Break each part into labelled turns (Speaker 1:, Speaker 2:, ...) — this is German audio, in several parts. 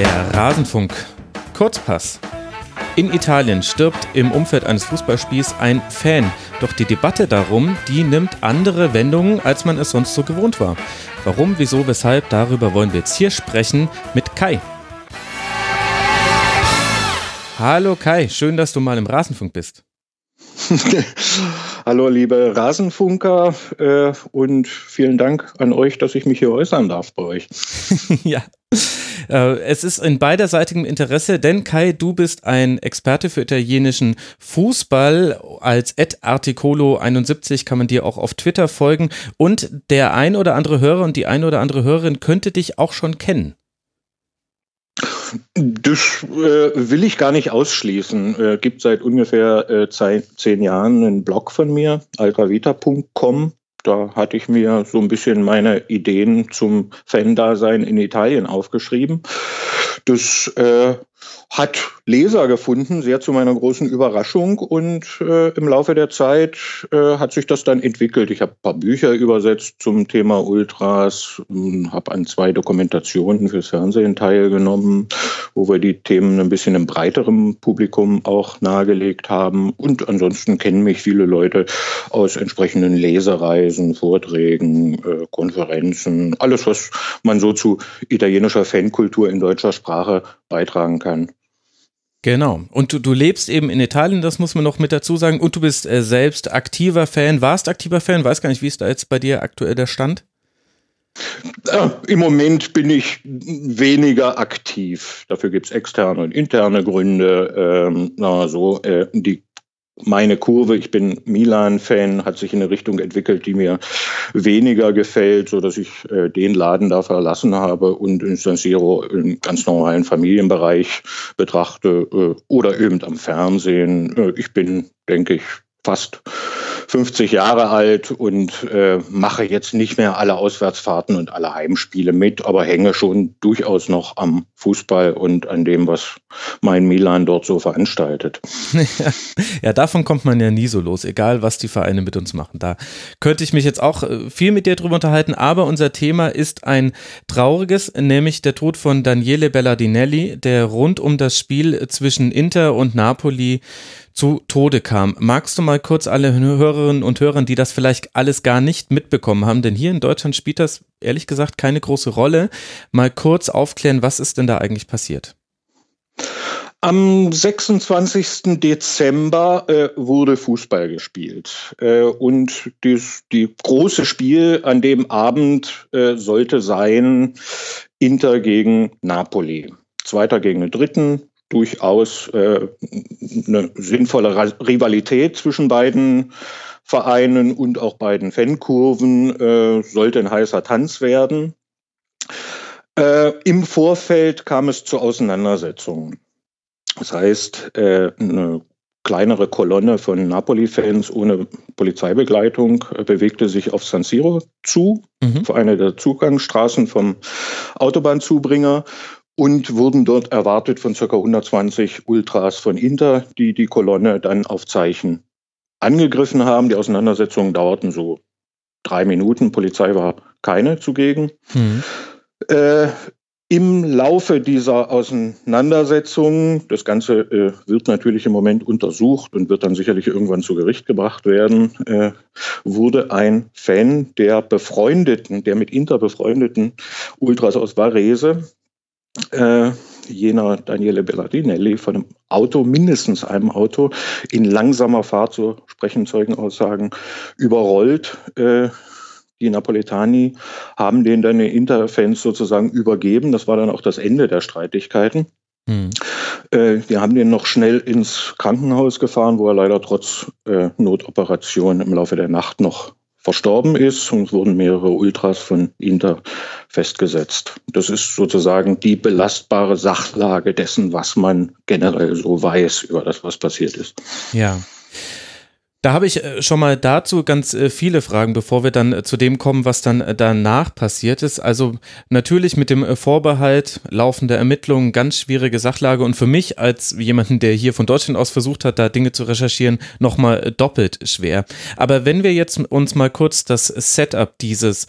Speaker 1: Der Rasenfunk. Kurzpass. In Italien stirbt im Umfeld eines Fußballspiels ein Fan. Doch die Debatte darum, die nimmt andere Wendungen, als man es sonst so gewohnt war. Warum, wieso, weshalb, darüber wollen wir jetzt hier sprechen mit Kai. Hallo Kai, schön, dass du mal im Rasenfunk bist.
Speaker 2: Hallo liebe Rasenfunker äh, und vielen Dank an euch, dass ich mich hier äußern darf bei euch.
Speaker 1: ja, es ist in beiderseitigem Interesse, denn Kai, du bist ein Experte für italienischen Fußball. Als Articolo71 kann man dir auch auf Twitter folgen und der ein oder andere Hörer und die ein oder andere Hörerin könnte dich auch schon kennen.
Speaker 2: Das äh, will ich gar nicht ausschließen. Äh, gibt seit ungefähr äh, zehn Jahren einen Blog von mir, altavita.com. Da hatte ich mir so ein bisschen meine Ideen zum Fan-Dasein in Italien aufgeschrieben. Das äh, hat Leser gefunden, sehr zu meiner großen Überraschung. Und äh, im Laufe der Zeit äh, hat sich das dann entwickelt. Ich habe ein paar Bücher übersetzt zum Thema Ultras, hm, habe an zwei Dokumentationen fürs Fernsehen teilgenommen, wo wir die Themen ein bisschen im breiteren Publikum auch nahegelegt haben. Und ansonsten kennen mich viele Leute aus entsprechenden Lesereisen, Vorträgen, äh, Konferenzen, alles, was man so zu italienischer Fankultur in deutscher Sprache beitragen kann.
Speaker 1: Genau. Und du, du lebst eben in Italien, das muss man noch mit dazu sagen. Und du bist äh, selbst aktiver Fan, warst aktiver Fan, weiß gar nicht, wie ist da jetzt bei dir aktuell der Stand?
Speaker 2: Äh, Im Moment bin ich weniger aktiv. Dafür gibt es externe und interne Gründe. Ähm, na, so, äh, die meine Kurve, ich bin Milan-Fan, hat sich in eine Richtung entwickelt, die mir weniger gefällt, so dass ich äh, den Laden da verlassen habe und in San Siro im ganz normalen Familienbereich betrachte äh, oder eben am Fernsehen. Äh, ich bin, denke ich, fast 50 Jahre alt und äh, mache jetzt nicht mehr alle Auswärtsfahrten und alle Heimspiele mit, aber hänge schon durchaus noch am Fußball und an dem, was mein Milan dort so veranstaltet.
Speaker 1: ja, davon kommt man ja nie so los, egal was die Vereine mit uns machen. Da könnte ich mich jetzt auch äh, viel mit dir drüber unterhalten, aber unser Thema ist ein trauriges, nämlich der Tod von Daniele Bellardinelli, der rund um das Spiel zwischen Inter und Napoli zu Tode kam. Magst du mal kurz alle Hörerinnen und Hörer, die das vielleicht alles gar nicht mitbekommen haben, denn hier in Deutschland spielt das ehrlich gesagt keine große Rolle, mal kurz aufklären, was ist denn da eigentlich passiert?
Speaker 2: Am 26. Dezember äh, wurde Fußball gespielt. Äh, und das die große Spiel an dem Abend äh, sollte sein Inter gegen Napoli. Zweiter gegen den Dritten, durchaus äh, eine sinnvolle Rivalität zwischen beiden Vereinen und auch beiden Fankurven äh, sollte ein heißer Tanz werden. Äh, Im Vorfeld kam es zu Auseinandersetzungen. Das heißt, äh, eine kleinere Kolonne von Napoli-Fans ohne Polizeibegleitung äh, bewegte sich auf San Siro zu, mhm. auf eine der Zugangsstraßen vom Autobahnzubringer und wurden dort erwartet von ca. 120 Ultras von Inter, die die Kolonne dann auf Zeichen angegriffen haben. Die Auseinandersetzungen dauerten so drei Minuten. Polizei war keine zugegen. Mhm. Äh, Im Laufe dieser Auseinandersetzungen, das Ganze äh, wird natürlich im Moment untersucht und wird dann sicherlich irgendwann zu Gericht gebracht werden, äh, wurde ein Fan der befreundeten, der mit Inter befreundeten Ultras aus Varese, äh, jener Daniele Bellardinelli von einem Auto, mindestens einem Auto, in langsamer Fahrt, so sprechen Zeugenaussagen, überrollt. Äh, die Napoletani haben den dann den Interfans sozusagen übergeben. Das war dann auch das Ende der Streitigkeiten. Mhm. Äh, die haben den noch schnell ins Krankenhaus gefahren, wo er leider trotz äh, Notoperation im Laufe der Nacht noch verstorben ist und wurden mehrere Ultras von Inter festgesetzt. Das ist sozusagen die belastbare Sachlage dessen, was man generell so weiß über das, was passiert ist.
Speaker 1: Ja. Da habe ich äh, schon mal dazu ganz äh, viele Fragen, bevor wir dann äh, zu dem kommen, was dann danach passiert ist. Also natürlich mit dem Vorbehalt laufende Ermittlungen, ganz schwierige Sachlage und für mich als jemanden, der hier von Deutschland aus versucht hat, da Dinge zu recherchieren, nochmal doppelt schwer. Aber wenn wir jetzt uns mal kurz das Setup dieses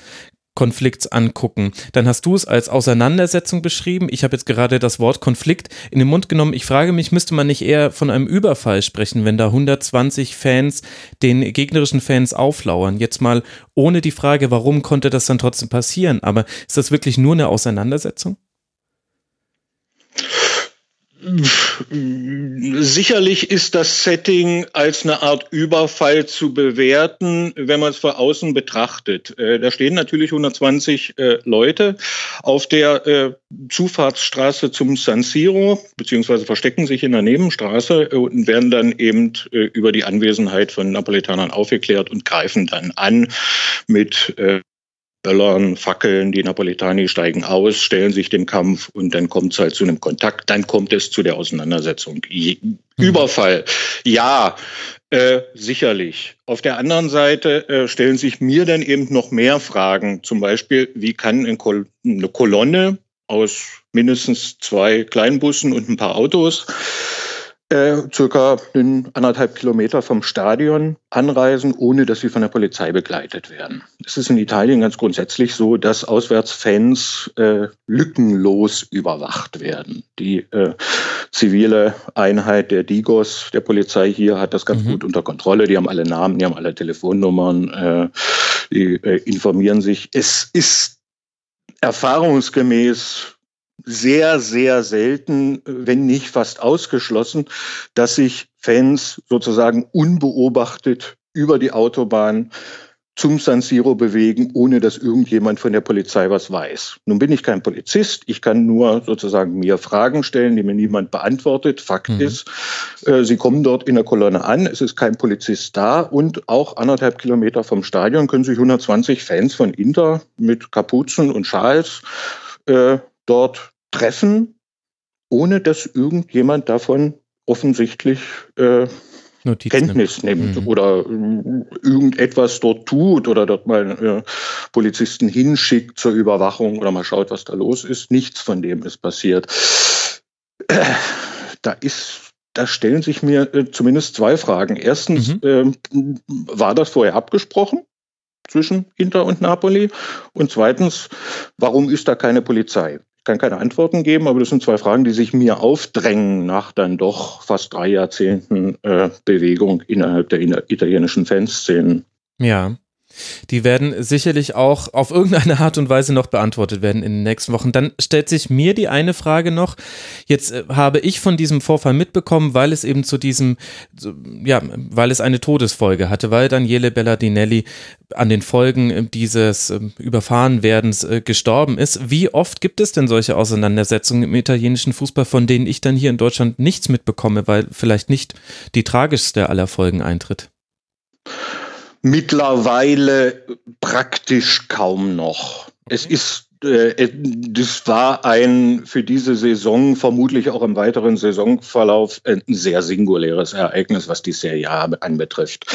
Speaker 1: Konflikts angucken. Dann hast du es als Auseinandersetzung beschrieben. Ich habe jetzt gerade das Wort Konflikt in den Mund genommen. Ich frage mich, müsste man nicht eher von einem Überfall sprechen, wenn da 120 Fans den gegnerischen Fans auflauern? Jetzt mal ohne die Frage, warum konnte das dann trotzdem passieren? Aber ist das wirklich nur eine Auseinandersetzung?
Speaker 2: Sicherlich ist das Setting als eine Art Überfall zu bewerten, wenn man es von außen betrachtet. Äh, da stehen natürlich 120 äh, Leute auf der äh, Zufahrtsstraße zum San Siro, beziehungsweise verstecken sich in der Nebenstraße und werden dann eben über die Anwesenheit von Napolitanern aufgeklärt und greifen dann an mit Böllern, Fackeln, die Napolitani steigen aus, stellen sich dem Kampf und dann kommt es halt zu einem Kontakt, dann kommt es zu der Auseinandersetzung. Mhm. Überfall, ja, äh, sicherlich. Auf der anderen Seite äh, stellen sich mir dann eben noch mehr Fragen. Zum Beispiel, wie kann eine Kolonne aus mindestens zwei Kleinbussen und ein paar Autos äh, circa anderthalb Kilometer vom Stadion anreisen, ohne dass sie von der Polizei begleitet werden. Es ist in Italien ganz grundsätzlich so, dass Auswärtsfans äh, lückenlos überwacht werden. Die äh, zivile Einheit der Digos, der Polizei hier, hat das ganz mhm. gut unter Kontrolle. Die haben alle Namen, die haben alle Telefonnummern, äh, die äh, informieren sich. Es ist erfahrungsgemäß sehr, sehr selten, wenn nicht fast ausgeschlossen, dass sich Fans sozusagen unbeobachtet über die Autobahn zum San Siro bewegen, ohne dass irgendjemand von der Polizei was weiß. Nun bin ich kein Polizist, ich kann nur sozusagen mir Fragen stellen, die mir niemand beantwortet. Fakt mhm. ist, äh, sie kommen dort in der Kolonne an, es ist kein Polizist da und auch anderthalb Kilometer vom Stadion können sich 120 Fans von Inter mit Kapuzen und Schals äh, dort treffen, ohne dass irgendjemand davon offensichtlich äh, Kenntnis nimmt, mhm. oder äh, irgendetwas dort tut oder dort mal äh, Polizisten hinschickt zur Überwachung oder mal schaut, was da los ist. Nichts von dem ist passiert. Äh, da ist da stellen sich mir äh, zumindest zwei Fragen. Erstens, mhm. äh, war das vorher abgesprochen? zwischen Inter und Napoli? Und zweitens, warum ist da keine Polizei? Kann keine Antworten geben, aber das sind zwei Fragen, die sich mir aufdrängen nach dann doch fast drei Jahrzehnten äh, Bewegung innerhalb der italienischen Fanszenen.
Speaker 1: Ja. Die werden sicherlich auch auf irgendeine Art und Weise noch beantwortet werden in den nächsten Wochen. Dann stellt sich mir die eine Frage noch. Jetzt äh, habe ich von diesem Vorfall mitbekommen, weil es eben zu diesem, ja, weil es eine Todesfolge hatte, weil Daniele Bellardinelli an den Folgen dieses ähm, Überfahrenwerdens äh, gestorben ist. Wie oft gibt es denn solche Auseinandersetzungen im italienischen Fußball, von denen ich dann hier in Deutschland nichts mitbekomme, weil vielleicht nicht die tragischste aller Folgen eintritt?
Speaker 2: Mittlerweile praktisch kaum noch. Es ist äh, das war ein für diese Saison, vermutlich auch im weiteren Saisonverlauf, ein sehr singuläres Ereignis, was die Serie A anbetrifft.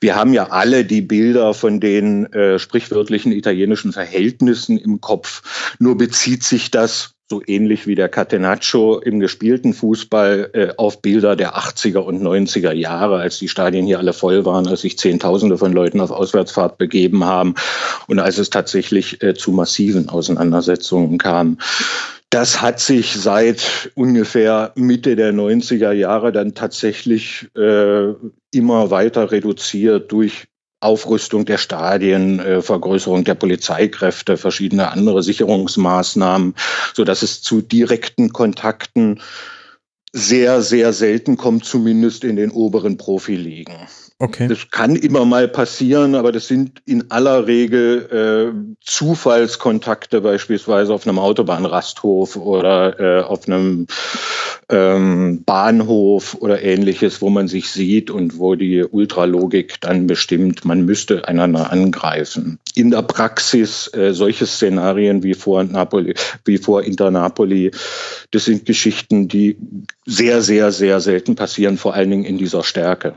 Speaker 2: Wir haben ja alle die Bilder von den äh, sprichwörtlichen italienischen Verhältnissen im Kopf. Nur bezieht sich das so ähnlich wie der Catenaccio im gespielten Fußball äh, auf Bilder der 80er und 90er Jahre, als die Stadien hier alle voll waren, als sich Zehntausende von Leuten auf Auswärtsfahrt begeben haben und als es tatsächlich äh, zu massiven Auseinandersetzungen kam. Das hat sich seit ungefähr Mitte der 90er Jahre dann tatsächlich äh, immer weiter reduziert durch Aufrüstung der Stadien, äh, Vergrößerung der Polizeikräfte, verschiedene andere Sicherungsmaßnahmen, so dass es zu direkten Kontakten sehr, sehr selten kommt, zumindest in den oberen Profiligen. Okay. Das kann immer mal passieren, aber das sind in aller Regel äh, Zufallskontakte, beispielsweise auf einem Autobahnrasthof oder äh, auf einem ähm, Bahnhof oder ähnliches, wo man sich sieht und wo die Ultralogik dann bestimmt, man müsste einander angreifen. In der Praxis äh, solche Szenarien wie vor Napoli, wie vor Inter Napoli, das sind Geschichten, die sehr, sehr, sehr selten passieren, vor allen Dingen in dieser Stärke.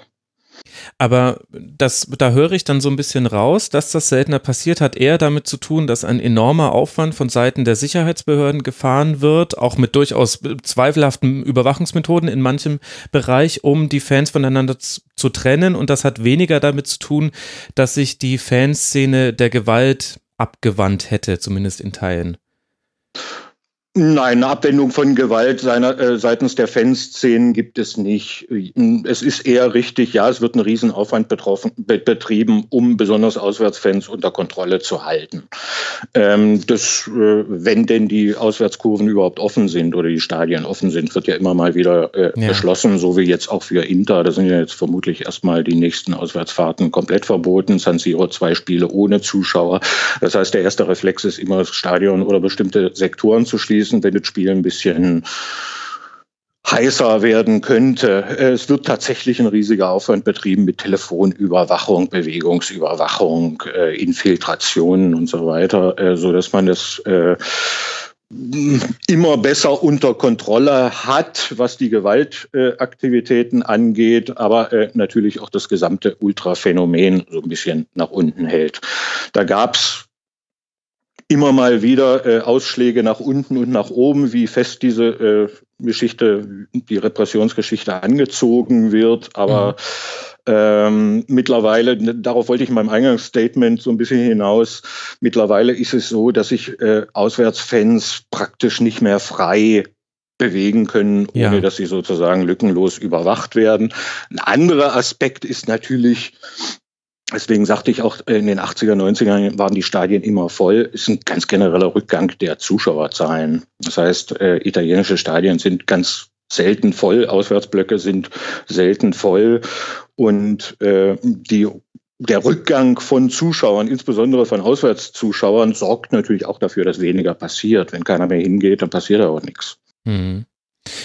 Speaker 1: Aber das, da höre ich dann so ein bisschen raus, dass das seltener passiert, hat eher damit zu tun, dass ein enormer Aufwand von Seiten der Sicherheitsbehörden gefahren wird, auch mit durchaus zweifelhaften Überwachungsmethoden in manchem Bereich, um die Fans voneinander zu, zu trennen. Und das hat weniger damit zu tun, dass sich die Fanszene der Gewalt abgewandt hätte, zumindest in Teilen.
Speaker 2: Nein, eine Abwendung von Gewalt seiner, äh, seitens der Fanszenen gibt es nicht. Es ist eher richtig, ja, es wird ein Riesenaufwand betroffen, be betrieben, um besonders Auswärtsfans unter Kontrolle zu halten. Ähm, das, äh, wenn denn die Auswärtskurven überhaupt offen sind oder die Stadien offen sind, wird ja immer mal wieder äh, ja. beschlossen, so wie jetzt auch für Inter. Da sind ja jetzt vermutlich erstmal die nächsten Auswärtsfahrten komplett verboten. San Siro zwei Spiele ohne Zuschauer. Das heißt, der erste Reflex ist immer das Stadion oder bestimmte Sektoren zu schließen schließen, wenn das Spiel ein bisschen heißer werden könnte. Es wird tatsächlich ein riesiger Aufwand betrieben mit Telefonüberwachung, Bewegungsüberwachung, äh, Infiltrationen und so weiter, äh, so dass man das äh, immer besser unter Kontrolle hat, was die Gewaltaktivitäten angeht, aber natürlich auch das gesamte Ultraphänomen so ein bisschen nach unten hält. Da gab es immer mal wieder äh, Ausschläge nach unten und nach oben, wie fest diese äh, Geschichte, die Repressionsgeschichte angezogen wird. Aber mhm. ähm, mittlerweile, darauf wollte ich in meinem Eingangsstatement so ein bisschen hinaus, mittlerweile ist es so, dass sich äh, Auswärtsfans praktisch nicht mehr frei bewegen können, ohne ja. dass sie sozusagen lückenlos überwacht werden. Ein anderer Aspekt ist natürlich, Deswegen sagte ich auch, in den 80er, 90er waren die Stadien immer voll. Es ist ein ganz genereller Rückgang der Zuschauerzahlen. Das heißt, äh, italienische Stadien sind ganz selten voll, Auswärtsblöcke sind selten voll und äh, die der Rückgang von Zuschauern, insbesondere von Auswärtszuschauern, sorgt natürlich auch dafür, dass weniger passiert. Wenn keiner mehr hingeht, dann passiert auch nichts. Mhm.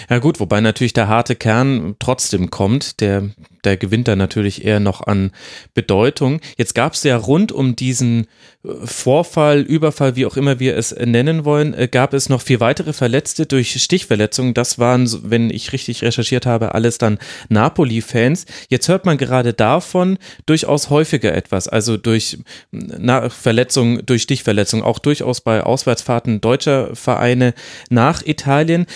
Speaker 1: Ja gut, wobei natürlich der harte Kern trotzdem kommt, der, der gewinnt da natürlich eher noch an Bedeutung. Jetzt gab es ja rund um diesen äh, Vorfall, Überfall, wie auch immer wir es nennen wollen, äh, gab es noch vier weitere Verletzte durch Stichverletzungen. Das waren, wenn ich richtig recherchiert habe, alles dann Napoli-Fans. Jetzt hört man gerade davon durchaus häufiger etwas, also durch na, Verletzungen, durch Stichverletzungen, auch durchaus bei Auswärtsfahrten deutscher Vereine nach Italien.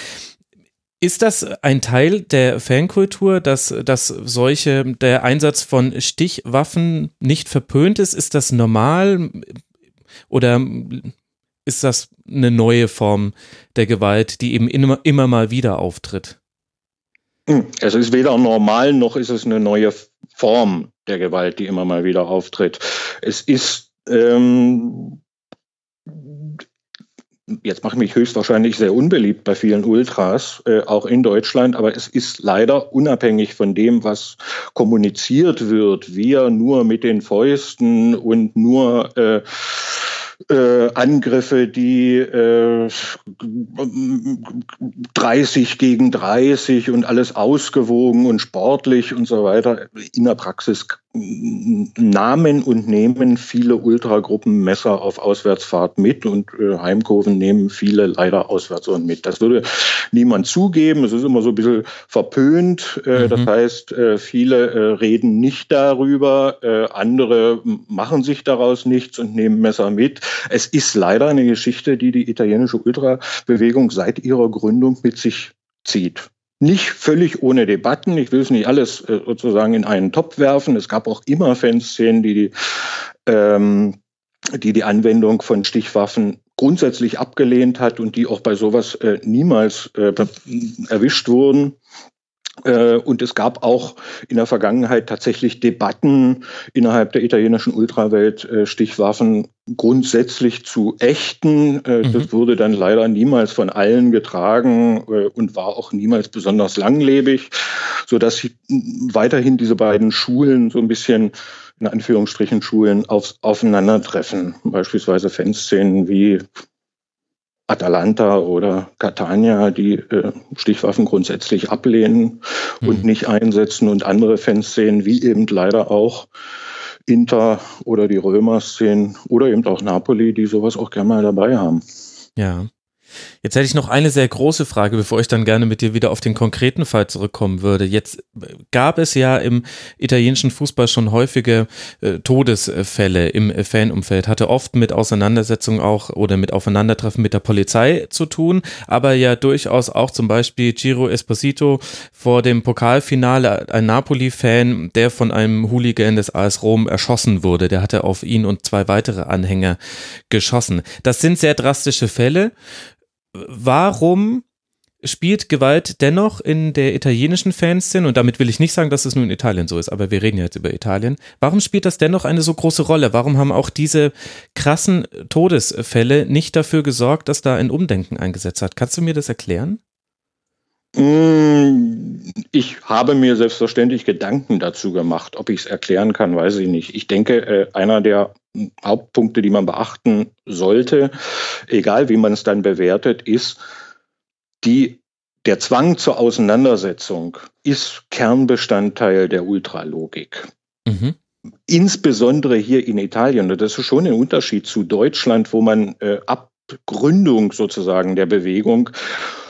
Speaker 1: Ist das ein Teil der Fankultur, dass, dass solche, der Einsatz von Stichwaffen nicht verpönt ist? Ist das normal oder ist das eine neue Form der Gewalt, die eben immer, immer mal wieder auftritt?
Speaker 2: Hm, es ist weder normal noch ist es eine neue Form der Gewalt, die immer mal wieder auftritt. Es ist ähm, jetzt mache ich mich höchstwahrscheinlich sehr unbeliebt bei vielen Ultras, äh, auch in Deutschland, aber es ist leider unabhängig von dem, was kommuniziert wird, wir nur mit den Fäusten und nur äh, äh, Angriffe, die äh, 30 gegen 30 und alles ausgewogen und sportlich und so weiter. In der Praxis nahmen und nehmen viele Ultragruppen Messer auf Auswärtsfahrt mit und äh, Heimkurven nehmen viele leider auswärts und mit. Das würde niemand zugeben. Es ist immer so ein bisschen verpönt. Äh, mhm. Das heißt, äh, viele äh, reden nicht darüber, äh, andere machen sich daraus nichts und nehmen Messer mit. Es ist leider eine Geschichte, die die italienische Ultrabewegung seit ihrer Gründung mit sich zieht nicht völlig ohne Debatten. Ich will es nicht alles äh, sozusagen in einen Topf werfen. Es gab auch immer Fanszenen, die die, ähm, die, die Anwendung von Stichwaffen grundsätzlich abgelehnt hat und die auch bei sowas äh, niemals äh, erwischt wurden. Äh, und es gab auch in der Vergangenheit tatsächlich Debatten innerhalb der italienischen Ultrawelt, äh, Stichwaffen grundsätzlich zu ächten. Äh, mhm. Das wurde dann leider niemals von allen getragen und war auch niemals besonders langlebig, sodass weiterhin diese beiden Schulen so ein bisschen in Anführungsstrichen Schulen auf, aufeinandertreffen. Beispielsweise Fanszenen wie Atalanta oder Catania, die äh, Stichwaffen grundsätzlich ablehnen mhm. und nicht einsetzen und andere Fanszenen, wie eben leider auch Inter oder die Römer-Szenen oder eben auch Napoli, die sowas auch gerne mal dabei haben.
Speaker 1: Ja. Jetzt hätte ich noch eine sehr große Frage, bevor ich dann gerne mit dir wieder auf den konkreten Fall zurückkommen würde. Jetzt gab es ja im italienischen Fußball schon häufige äh, Todesfälle im Fanumfeld, hatte oft mit Auseinandersetzungen auch oder mit Aufeinandertreffen mit der Polizei zu tun, aber ja durchaus auch zum Beispiel Giro Esposito vor dem Pokalfinale, ein Napoli-Fan, der von einem Hooligan des AS Rom erschossen wurde. Der hatte auf ihn und zwei weitere Anhänger geschossen. Das sind sehr drastische Fälle warum spielt Gewalt dennoch in der italienischen Fanszene, und damit will ich nicht sagen, dass es nur in Italien so ist, aber wir reden jetzt über Italien, warum spielt das dennoch eine so große Rolle? Warum haben auch diese krassen Todesfälle nicht dafür gesorgt, dass da ein Umdenken eingesetzt hat? Kannst du mir das erklären?
Speaker 2: Mm, ich habe mir selbstverständlich Gedanken dazu gemacht. Ob ich es erklären kann, weiß ich nicht. Ich denke, äh, einer der Hauptpunkte, die man beachten sollte, egal wie man es dann bewertet, ist, die, der Zwang zur Auseinandersetzung ist Kernbestandteil der Ultralogik. Mhm. Insbesondere hier in Italien, und das ist schon ein Unterschied zu Deutschland, wo man äh, ab Gründung sozusagen der Bewegung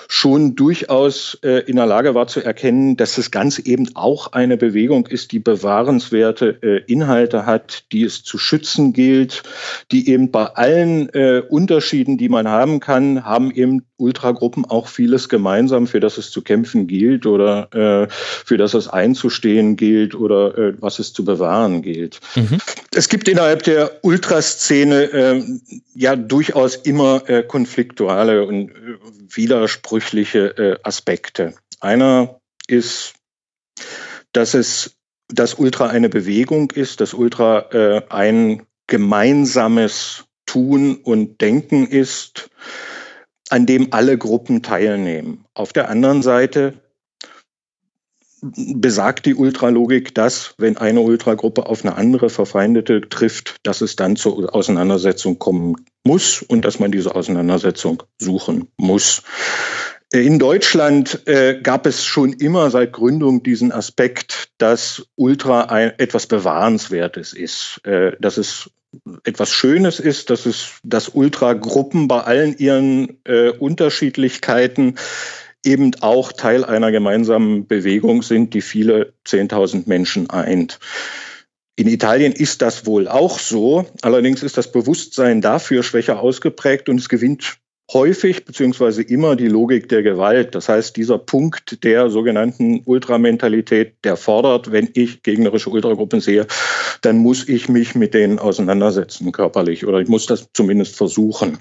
Speaker 2: schon durchaus äh, in der Lage war zu erkennen, dass das Ganze eben auch eine Bewegung ist, die bewahrenswerte äh, Inhalte hat, die es zu schützen gilt, die eben bei allen äh, Unterschieden, die man haben kann, haben eben Ultragruppen auch vieles gemeinsam, für das es zu kämpfen gilt oder äh, für das es einzustehen gilt oder äh, was es zu bewahren gilt. Mhm. Es gibt innerhalb der Ultraszene äh, ja durchaus immer äh, konfliktuale und äh, widersprüchliche äh, Aspekte. Einer ist, dass es dass Ultra eine Bewegung ist, dass Ultra äh, ein gemeinsames Tun und Denken ist, an dem alle Gruppen teilnehmen. Auf der anderen Seite besagt die Ultralogik, dass, wenn eine Ultragruppe auf eine andere Verfeindete trifft, dass es dann zur Auseinandersetzung kommen muss und dass man diese Auseinandersetzung suchen muss. In Deutschland äh, gab es schon immer seit Gründung diesen Aspekt, dass Ultra ein, etwas Bewahrenswertes ist, äh, dass es etwas Schönes ist, dass es, dass Ultragruppen bei allen ihren äh, Unterschiedlichkeiten eben auch Teil einer gemeinsamen Bewegung sind, die viele 10.000 Menschen eint. In Italien ist das wohl auch so. Allerdings ist das Bewusstsein dafür schwächer ausgeprägt und es gewinnt häufig beziehungsweise immer die Logik der Gewalt. Das heißt, dieser Punkt der sogenannten Ultramentalität, der fordert, wenn ich gegnerische Ultragruppen sehe, dann muss ich mich mit denen auseinandersetzen körperlich oder ich muss das zumindest versuchen.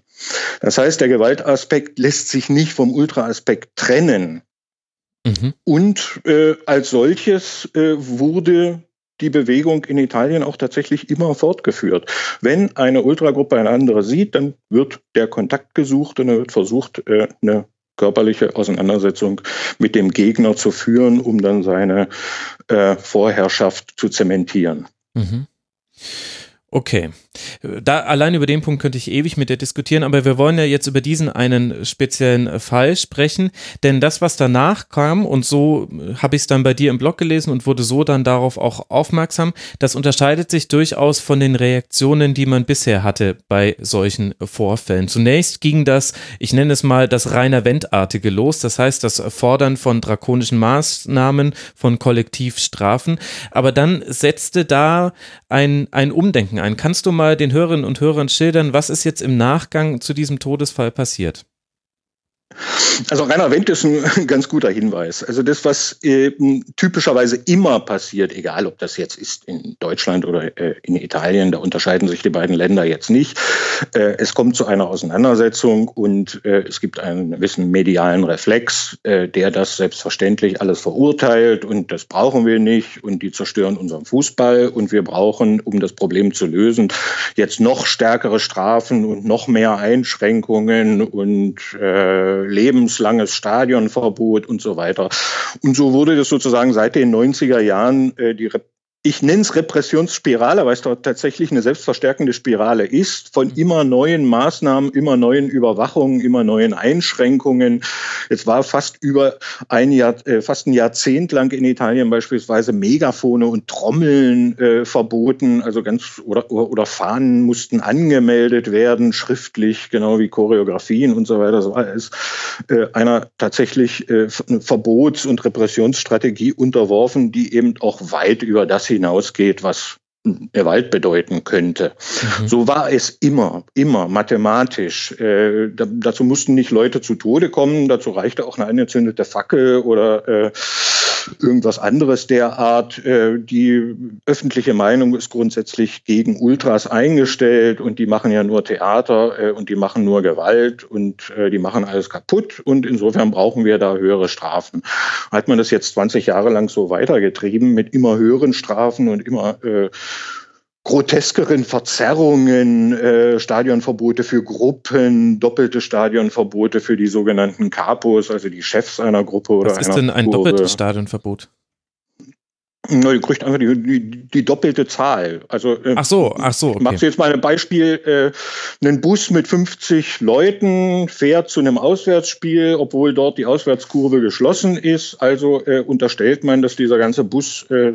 Speaker 2: Das heißt, der Gewaltaspekt lässt sich nicht vom Ultraaspekt trennen. Mhm. Und äh, als solches äh, wurde die Bewegung in Italien auch tatsächlich immer fortgeführt. Wenn eine Ultragruppe eine andere sieht, dann wird der Kontakt gesucht und dann wird versucht, äh, eine körperliche Auseinandersetzung mit dem Gegner zu führen, um dann seine äh, Vorherrschaft zu zementieren. Mhm.
Speaker 1: Okay. Da allein über den Punkt könnte ich ewig mit dir diskutieren, aber wir wollen ja jetzt über diesen einen speziellen Fall sprechen, denn das, was danach kam, und so habe ich es dann bei dir im Blog gelesen und wurde so dann darauf auch aufmerksam, das unterscheidet sich durchaus von den Reaktionen, die man bisher hatte bei solchen Vorfällen. Zunächst ging das, ich nenne es mal, das reiner Wendartige los, das heißt das Fordern von drakonischen Maßnahmen, von Kollektivstrafen, aber dann setzte da ein, ein Umdenken ein. Kannst du mal den Hörerinnen und Hörern schildern, was ist jetzt im Nachgang zu diesem Todesfall passiert?
Speaker 2: Also Rainer Wendt ist ein ganz guter Hinweis. Also das, was äh, typischerweise immer passiert, egal ob das jetzt ist in Deutschland oder äh, in Italien, da unterscheiden sich die beiden Länder jetzt nicht. Äh, es kommt zu einer Auseinandersetzung und äh, es gibt einen gewissen medialen Reflex, der das selbstverständlich alles verurteilt und das brauchen wir nicht und die zerstören unseren Fußball und wir brauchen, um das Problem zu lösen, jetzt noch stärkere Strafen und noch mehr Einschränkungen und lebenslanges Stadionverbot und so weiter. Und so wurde das sozusagen seit den 90er Jahren äh, die ich nenne es Repressionsspirale, weil es dort tatsächlich eine selbstverstärkende Spirale ist, von mhm. immer neuen Maßnahmen, immer neuen Überwachungen, immer neuen Einschränkungen. Jetzt war fast über ein Jahr, äh, fast ein Jahrzehnt lang in Italien beispielsweise Megafone und Trommeln äh, verboten, also ganz oder, oder Fahnen mussten angemeldet werden, schriftlich, genau wie Choreografien und so weiter. So alles äh, einer tatsächlich äh, Verbots- und Repressionsstrategie unterworfen, die eben auch weit über das hinausgeht, was Gewalt bedeuten könnte. Mhm. So war es immer, immer mathematisch. Äh, da, dazu mussten nicht Leute zu Tode kommen, dazu reichte auch eine angezündete Fackel oder äh, irgendwas anderes derart. Äh, die öffentliche Meinung ist grundsätzlich gegen Ultras eingestellt und die machen ja nur Theater äh, und die machen nur Gewalt und äh, die machen alles kaputt und insofern brauchen wir da höhere Strafen. Hat man das jetzt 20 Jahre lang so weitergetrieben mit immer höheren Strafen und immer groteskeren Verzerrungen, äh, Stadionverbote für Gruppen, doppelte Stadionverbote für die sogenannten Capos, also die Chefs einer Gruppe oder
Speaker 1: Was ist denn ein Kurve. doppeltes Stadionverbot?
Speaker 2: Na, ihr kriegt einfach die, die, die doppelte Zahl. Also,
Speaker 1: äh, ach so, ach so.
Speaker 2: Okay. Ich mache jetzt mal ein Beispiel. Äh, ein Bus mit 50 Leuten fährt zu einem Auswärtsspiel, obwohl dort die Auswärtskurve geschlossen ist. Also äh, unterstellt man, dass dieser ganze Bus äh,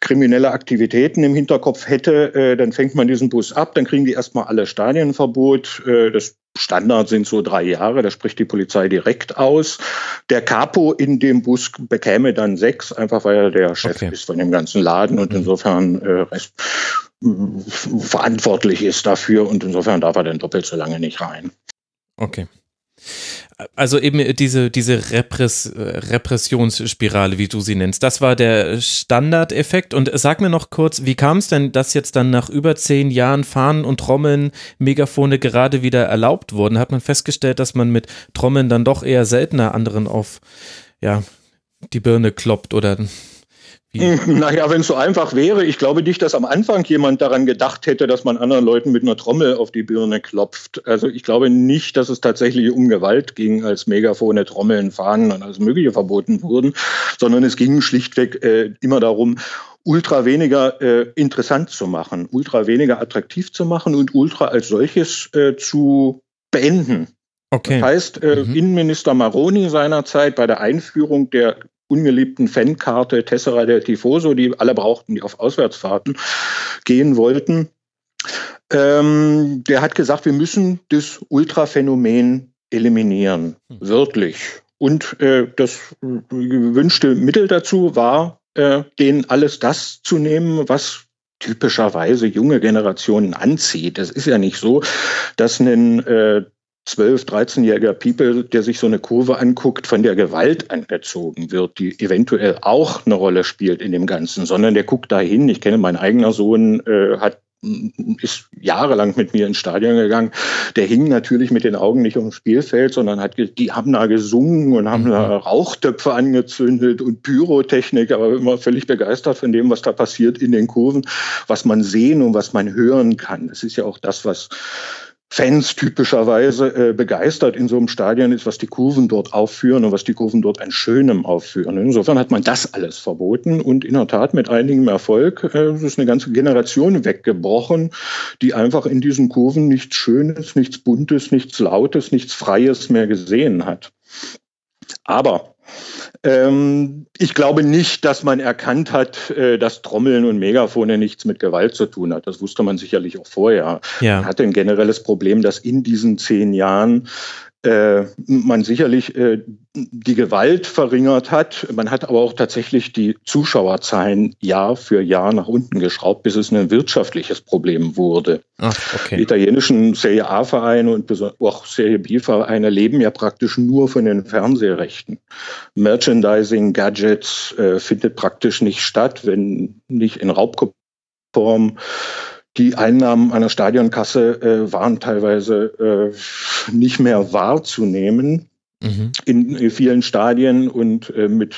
Speaker 2: kriminelle Aktivitäten im Hinterkopf hätte, äh, dann fängt man diesen Bus ab, dann kriegen die erstmal alle Stadienverbot. Äh, das Standard sind so drei Jahre, da spricht die Polizei direkt aus. Der Capo in dem Bus bekäme dann sechs, einfach weil er der Chef okay. ist von dem ganzen Laden und mhm. insofern äh, rest, verantwortlich ist dafür und insofern darf er dann doppelt so lange nicht rein.
Speaker 1: Okay. Also eben diese, diese Repress, Repressionsspirale, wie du sie nennst, das war der Standardeffekt. Und sag mir noch kurz, wie kam es denn, dass jetzt dann nach über zehn Jahren Fahnen und Trommeln, Megafone gerade wieder erlaubt wurden? Hat man festgestellt, dass man mit Trommeln dann doch eher seltener anderen auf ja, die Birne kloppt oder
Speaker 2: naja, wenn es so einfach wäre, ich glaube nicht, dass am Anfang jemand daran gedacht hätte, dass man anderen Leuten mit einer Trommel auf die Birne klopft. Also ich glaube nicht, dass es tatsächlich um Gewalt ging, als Megafone, Trommeln, Fahnen und alles Mögliche verboten wurden, sondern es ging schlichtweg äh, immer darum, Ultra weniger äh, interessant zu machen, Ultra weniger attraktiv zu machen und Ultra als solches äh, zu beenden. Okay. Das heißt, äh, mhm. Innenminister Maroni seinerzeit bei der Einführung der ungeliebten Fankarte Tessera del Tifoso, die alle brauchten, die auf Auswärtsfahrten gehen wollten. Ähm, der hat gesagt, wir müssen das Ultraphänomen eliminieren, hm. wörtlich. Und äh, das gewünschte Mittel dazu war, äh, denen alles das zu nehmen, was typischerweise junge Generationen anzieht. Es ist ja nicht so, dass ein äh, 12-, 13-jähriger People, der sich so eine Kurve anguckt, von der Gewalt angezogen wird, die eventuell auch eine Rolle spielt in dem Ganzen, sondern der guckt dahin. Ich kenne, mein eigener Sohn äh, hat ist jahrelang mit mir ins Stadion gegangen. Der hing natürlich mit den Augen nicht ums Spielfeld, sondern hat, die haben da gesungen und haben mhm. da Rauchtöpfe angezündet und Pyrotechnik, aber immer völlig begeistert von dem, was da passiert in den Kurven, was man sehen und was man hören kann. Das ist ja auch das, was Fans typischerweise äh, begeistert in so einem Stadion ist, was die Kurven dort aufführen und was die Kurven dort an Schönem aufführen. Insofern hat man das alles verboten und in der Tat mit einigem Erfolg äh, ist eine ganze Generation weggebrochen, die einfach in diesen Kurven nichts Schönes, nichts Buntes, nichts Lautes, nichts Freies mehr gesehen hat. Aber ähm, ich glaube nicht, dass man erkannt hat, äh, dass Trommeln und Megafone nichts mit Gewalt zu tun hat. Das wusste man sicherlich auch vorher. Ja. Man hatte ein generelles Problem, dass in diesen zehn Jahren äh, man sicherlich äh, die Gewalt verringert hat. Man hat aber auch tatsächlich die Zuschauerzahlen Jahr für Jahr nach unten geschraubt, bis es ein wirtschaftliches Problem wurde. Ach, okay. Die italienischen Serie A-Vereine und auch Serie B-Vereine leben ja praktisch nur von den Fernsehrechten. Merchandising, Gadgets äh, findet praktisch nicht statt, wenn nicht in Raubkopierform die Einnahmen einer Stadionkasse äh, waren teilweise äh, nicht mehr wahrzunehmen. Mhm. In vielen Stadien und äh, mit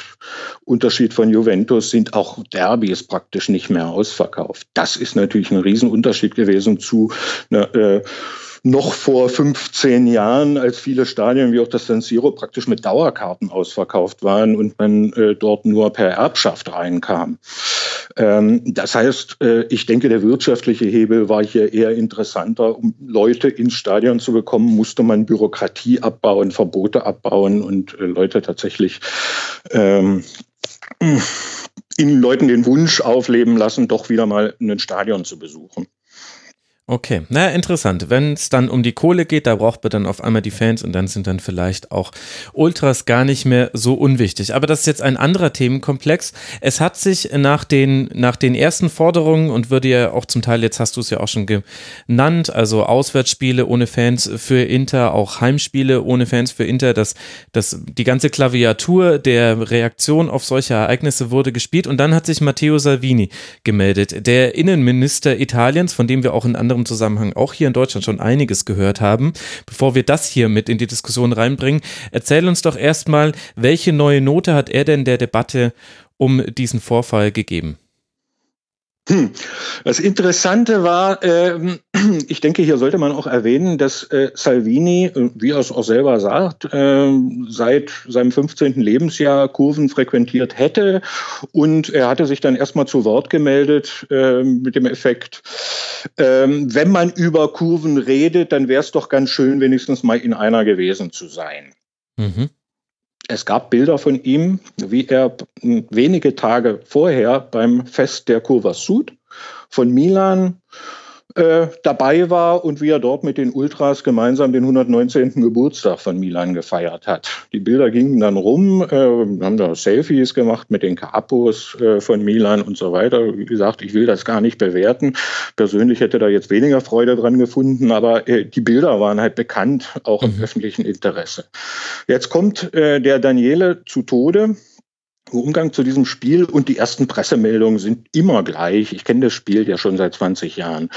Speaker 2: Unterschied von Juventus sind auch Derbys praktisch nicht mehr ausverkauft. Das ist natürlich ein Riesenunterschied gewesen zu einer äh, noch vor 15 Jahren, als viele Stadien wie auch das San Siro praktisch mit Dauerkarten ausverkauft waren und man äh, dort nur per Erbschaft reinkam. Ähm, das heißt, äh, ich denke, der wirtschaftliche Hebel war hier eher interessanter. Um Leute ins Stadion zu bekommen, musste man Bürokratie abbauen, Verbote abbauen und äh, Leute tatsächlich ähm, in Leuten den Wunsch aufleben lassen, doch wieder mal ein Stadion zu besuchen.
Speaker 1: Okay, naja, interessant. Wenn es dann um die Kohle geht, da braucht man dann auf einmal die Fans und dann sind dann vielleicht auch Ultras gar nicht mehr so unwichtig. Aber das ist jetzt ein anderer Themenkomplex. Es hat sich nach den, nach den ersten Forderungen und würde ja auch zum Teil, jetzt hast du es ja auch schon genannt, also Auswärtsspiele ohne Fans für Inter, auch Heimspiele ohne Fans für Inter, dass das, die ganze Klaviatur der Reaktion auf solche Ereignisse wurde gespielt und dann hat sich Matteo Salvini gemeldet, der Innenminister Italiens, von dem wir auch in anderen anderem Zusammenhang auch hier in Deutschland schon einiges gehört haben. Bevor wir das hier mit in die Diskussion reinbringen, erzähl uns doch erstmal, welche neue Note hat er denn der Debatte um diesen Vorfall gegeben?
Speaker 2: Hm. Das Interessante war, äh, ich denke, hier sollte man auch erwähnen, dass äh, Salvini, äh, wie er es auch selber sagt, äh, seit seinem 15. Lebensjahr Kurven frequentiert hätte. Und er hatte sich dann erstmal zu Wort gemeldet äh, mit dem Effekt, ähm, wenn man über Kurven redet, dann wäre es doch ganz schön, wenigstens mal in einer gewesen zu sein. Mhm. Es gab Bilder von ihm, wie er wenige Tage vorher beim Fest der Curva Sud von Milan äh, dabei war und wie er dort mit den Ultras gemeinsam den 119. Geburtstag von Milan gefeiert hat. Die Bilder gingen dann rum, äh, haben da Selfies gemacht mit den Capos äh, von Milan und so weiter. Wie gesagt, ich will das gar nicht bewerten. Persönlich hätte da jetzt weniger Freude dran gefunden, aber äh, die Bilder waren halt bekannt, auch im mhm. öffentlichen Interesse. Jetzt kommt äh, der Daniele zu Tode. Umgang zu diesem Spiel und die ersten Pressemeldungen sind immer gleich. Ich kenne das Spiel ja schon seit 20 Jahren.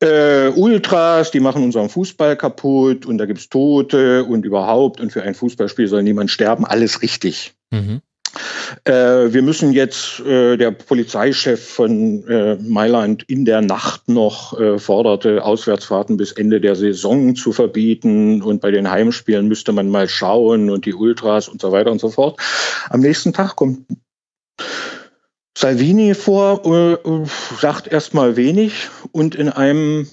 Speaker 2: Äh, Ultras, die machen unseren Fußball kaputt und da gibt's Tote und überhaupt und für ein Fußballspiel soll niemand sterben. Alles richtig. Mhm. Äh, wir müssen jetzt, äh, der Polizeichef von äh, Mailand in der Nacht noch äh, forderte, Auswärtsfahrten bis Ende der Saison zu verbieten und bei den Heimspielen müsste man mal schauen und die Ultras und so weiter und so fort. Am nächsten Tag kommt Salvini vor, äh, sagt erstmal wenig und in einem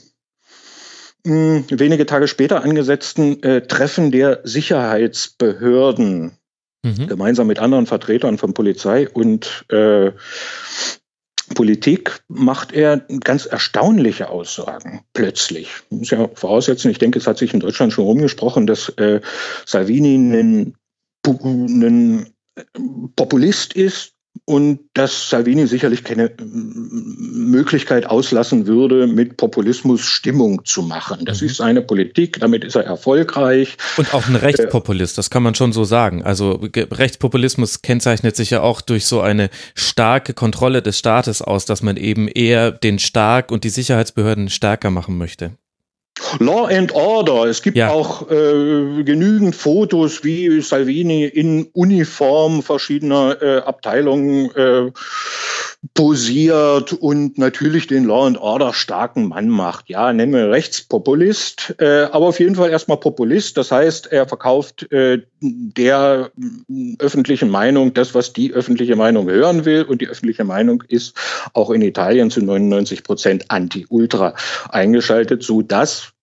Speaker 2: mh, wenige Tage später angesetzten äh, Treffen der Sicherheitsbehörden mhm. gemeinsam mit anderen Vertretern von Polizei und äh, Politik macht er ganz erstaunliche Aussagen plötzlich. Ich muss ja voraussetzen, ich denke, es hat sich in Deutschland schon rumgesprochen, dass äh, Salvini ein, ein Populist ist, und dass Salvini sicherlich keine äh, Möglichkeit auslassen würde, mit Populismus Stimmung zu machen. Das mhm. ist seine Politik, damit ist er erfolgreich.
Speaker 1: Und auch ein Rechtspopulist, das kann man schon so sagen. Also Rechtspopulismus kennzeichnet sich ja auch durch so eine starke Kontrolle des Staates aus, dass man eben eher den Stark und die Sicherheitsbehörden stärker machen möchte.
Speaker 2: Law and Order. Es gibt ja. auch äh, genügend Fotos, wie Salvini in Uniform verschiedener äh, Abteilungen äh, posiert und natürlich den Law and Order starken Mann macht. Ja, nennen wir Rechtspopulist, äh, aber auf jeden Fall erstmal Populist. Das heißt, er verkauft äh, der öffentlichen Meinung das, was die öffentliche Meinung hören will. Und die öffentliche Meinung ist auch in Italien zu 99 Prozent anti-ultra eingeschaltet, so dass